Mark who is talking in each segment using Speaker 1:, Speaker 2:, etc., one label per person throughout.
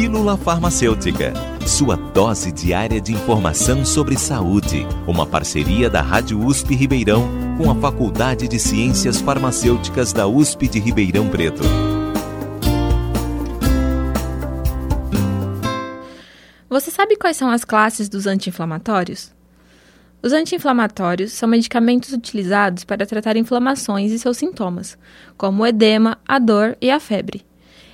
Speaker 1: Pílula Farmacêutica, sua dose diária de informação sobre saúde. Uma parceria da Rádio USP Ribeirão com a Faculdade de Ciências Farmacêuticas da USP de Ribeirão Preto.
Speaker 2: Você sabe quais são as classes dos anti-inflamatórios? Os anti-inflamatórios são medicamentos utilizados para tratar inflamações e seus sintomas, como o edema, a dor e a febre.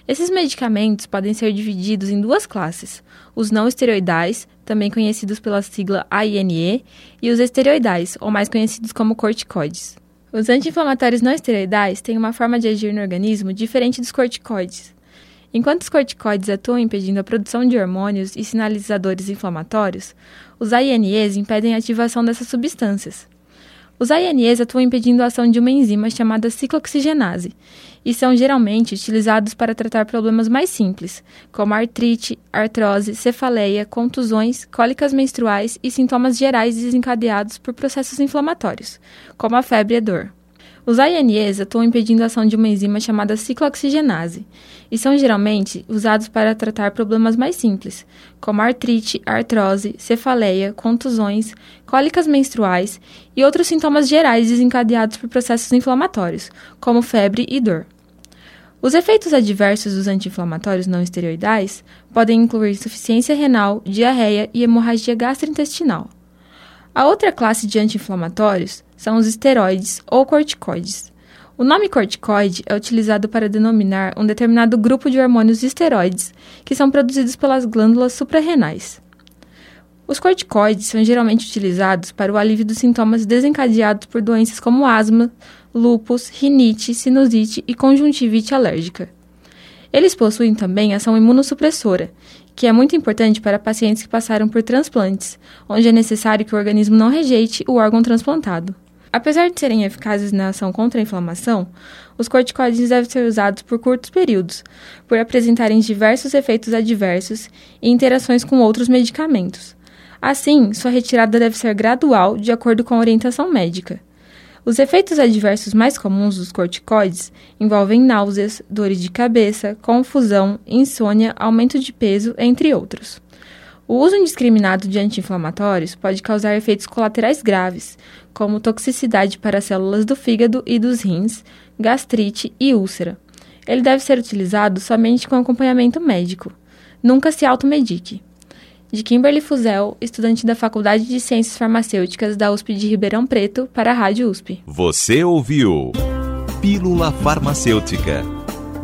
Speaker 2: Esses medicamentos podem ser divididos em duas classes: os não esteroidais, também conhecidos pela sigla AINE, e os esteroidais, ou mais conhecidos como corticoides. Os anti-inflamatórios não esteroidais têm uma forma de agir no organismo diferente dos corticoides. Enquanto os corticoides atuam impedindo a produção de hormônios e sinalizadores inflamatórios, os AINEs impedem a ativação dessas substâncias. Os AINEs atuam impedindo a ação de uma enzima chamada ciclooxigenase e são geralmente utilizados para tratar problemas mais simples, como artrite, artrose, cefaleia, contusões, cólicas menstruais e sintomas gerais desencadeados por processos inflamatórios, como a febre e dor. Os ANEs atuam impedindo a ação de uma enzima chamada ciclooxigenase e são geralmente usados para tratar problemas mais simples, como artrite, artrose, cefaleia, contusões, cólicas menstruais e outros sintomas gerais desencadeados por processos inflamatórios, como febre e dor. Os efeitos adversos dos anti-inflamatórios não esteroidais podem incluir insuficiência renal, diarreia e hemorragia gastrointestinal. A outra classe de anti-inflamatórios são os esteroides ou corticoides. O nome corticoide é utilizado para denominar um determinado grupo de hormônios esteroides que são produzidos pelas glândulas suprarrenais. Os corticoides são geralmente utilizados para o alívio dos sintomas desencadeados por doenças como asma, lúpus, rinite, sinusite e conjuntivite alérgica. Eles possuem também ação imunossupressora que é muito importante para pacientes que passaram por transplantes, onde é necessário que o organismo não rejeite o órgão transplantado. Apesar de serem eficazes na ação contra a inflamação, os corticoides devem ser usados por curtos períodos, por apresentarem diversos efeitos adversos e interações com outros medicamentos. Assim, sua retirada deve ser gradual, de acordo com a orientação médica. Os efeitos adversos mais comuns dos corticoides envolvem náuseas, dores de cabeça, confusão, insônia, aumento de peso, entre outros. O uso indiscriminado de anti-inflamatórios pode causar efeitos colaterais graves, como toxicidade para células do fígado e dos rins, gastrite e úlcera. Ele deve ser utilizado somente com acompanhamento médico. Nunca se automedique de Kimberly Fuzel, estudante da Faculdade de Ciências Farmacêuticas da USP de Ribeirão Preto, para a Rádio USP.
Speaker 1: Você ouviu Pílula Farmacêutica.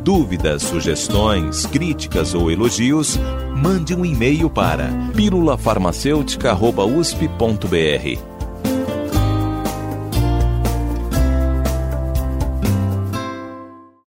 Speaker 1: Dúvidas, sugestões, críticas ou elogios, mande um e-mail para pílulafarmacêutica.usp.br